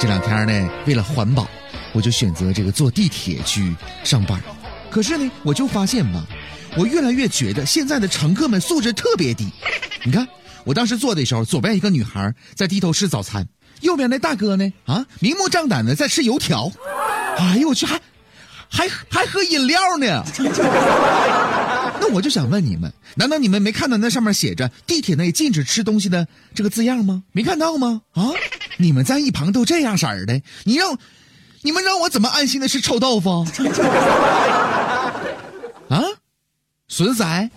这两天呢，为了环保，我就选择这个坐地铁去上班。可是呢，我就发现吧，我越来越觉得现在的乘客们素质特别低。你看，我当时坐的时候，左边一个女孩在低头吃早餐，右边那大哥呢，啊，明目张胆的在吃油条。哎呦我去，还还还喝饮料呢。我就想问你们，难道你们没看到那上面写着地铁内禁止吃东西的这个字样吗？没看到吗？啊，你们在一旁都这样色儿的，你让，你们让我怎么安心的吃臭豆腐？啊，损仔。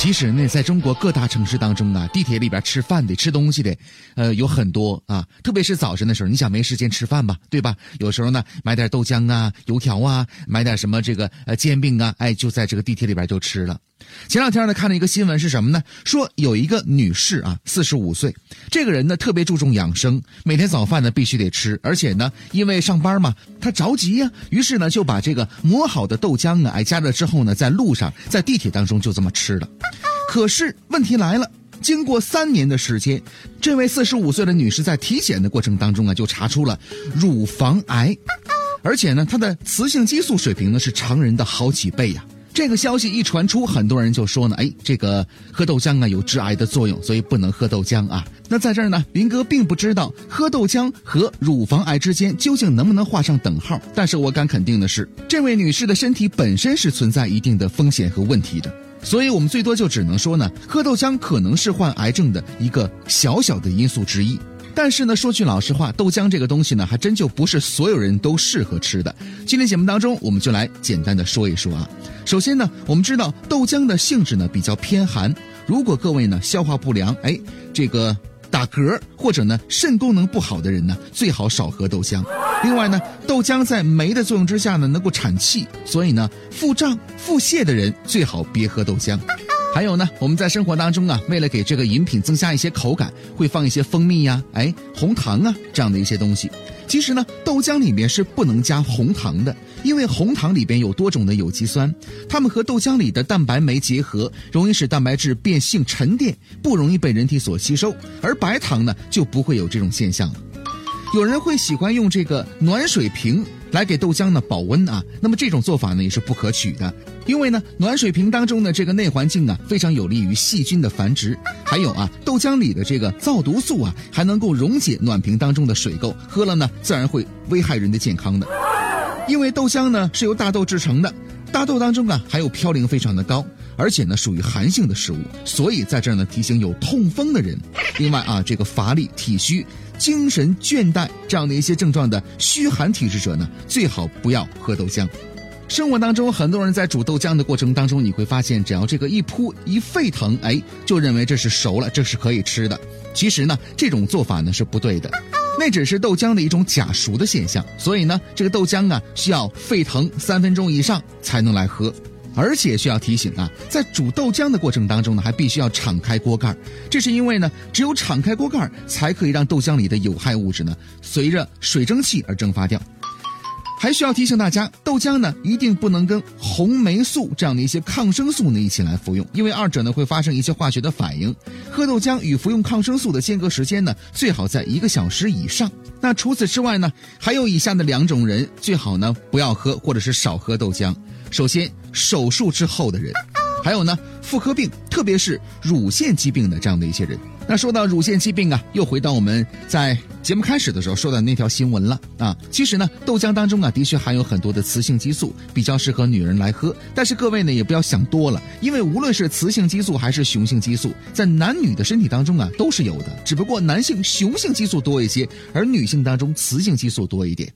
其实呢，在中国各大城市当中啊，地铁里边吃饭的、吃东西的，呃，有很多啊。特别是早晨的时候，你想没时间吃饭吧，对吧？有时候呢，买点豆浆啊、油条啊，买点什么这个呃煎饼啊，哎，就在这个地铁里边就吃了。前两天呢，看了一个新闻是什么呢？说有一个女士啊，四十五岁，这个人呢特别注重养生，每天早饭呢必须得吃，而且呢，因为上班嘛，她着急呀，于是呢就把这个磨好的豆浆啊，哎加热之后呢，在路上，在地铁当中就这么吃了。可是问题来了，经过三年的时间，这位四十五岁的女士在体检的过程当中啊，就查出了乳房癌，而且呢，她的雌性激素水平呢是常人的好几倍呀。这个消息一传出，很多人就说呢，哎，这个喝豆浆啊有致癌的作用，所以不能喝豆浆啊。那在这儿呢，林哥并不知道喝豆浆和乳房癌之间究竟能不能画上等号，但是我敢肯定的是，这位女士的身体本身是存在一定的风险和问题的，所以我们最多就只能说呢，喝豆浆可能是患癌症的一个小小的因素之一。但是呢，说句老实话，豆浆这个东西呢，还真就不是所有人都适合吃的。今天节目当中，我们就来简单的说一说啊。首先呢，我们知道豆浆的性质呢比较偏寒，如果各位呢消化不良，哎，这个打嗝或者呢肾功能不好的人呢，最好少喝豆浆。另外呢，豆浆在酶的作用之下呢，能够产气，所以呢，腹胀、腹泻的人最好别喝豆浆。还有呢，我们在生活当中啊，为了给这个饮品增加一些口感，会放一些蜂蜜呀、哎红糖啊这样的一些东西。其实呢，豆浆里面是不能加红糖的，因为红糖里边有多种的有机酸，它们和豆浆里的蛋白酶结合，容易使蛋白质变性沉淀，不容易被人体所吸收。而白糖呢，就不会有这种现象了。有人会喜欢用这个暖水瓶来给豆浆呢保温啊，那么这种做法呢也是不可取的，因为呢暖水瓶当中的这个内环境啊非常有利于细菌的繁殖，还有啊豆浆里的这个皂毒素啊还能够溶解暖瓶当中的水垢，喝了呢自然会危害人的健康的，因为豆浆呢是由大豆制成的，大豆当中啊含有嘌呤非常的高。而且呢，属于寒性的食物，所以在这儿呢提醒有痛风的人，另外啊，这个乏力、体虚、精神倦怠这样的一些症状的虚寒体质者呢，最好不要喝豆浆。生活当中，很多人在煮豆浆的过程当中，你会发现，只要这个一扑一沸腾，哎，就认为这是熟了，这是可以吃的。其实呢，这种做法呢是不对的，那只是豆浆的一种假熟的现象。所以呢，这个豆浆啊，需要沸腾三分钟以上才能来喝。而且需要提醒啊，在煮豆浆的过程当中呢，还必须要敞开锅盖这是因为呢，只有敞开锅盖才可以让豆浆里的有害物质呢，随着水蒸气而蒸发掉。还需要提醒大家，豆浆呢一定不能跟红霉素这样的一些抗生素呢一起来服用，因为二者呢会发生一些化学的反应。喝豆浆与服用抗生素的间隔时间呢，最好在一个小时以上。那除此之外呢，还有以下的两种人最好呢不要喝或者是少喝豆浆。首先，手术之后的人，还有呢，妇科病，特别是乳腺疾病的这样的一些人。那说到乳腺疾病啊，又回到我们在节目开始的时候说的那条新闻了啊。其实呢，豆浆当中啊，的确含有很多的雌性激素，比较适合女人来喝。但是各位呢，也不要想多了，因为无论是雌性激素还是雄性激素，在男女的身体当中啊，都是有的。只不过男性雄性激素多一些，而女性当中雌性激素多一点。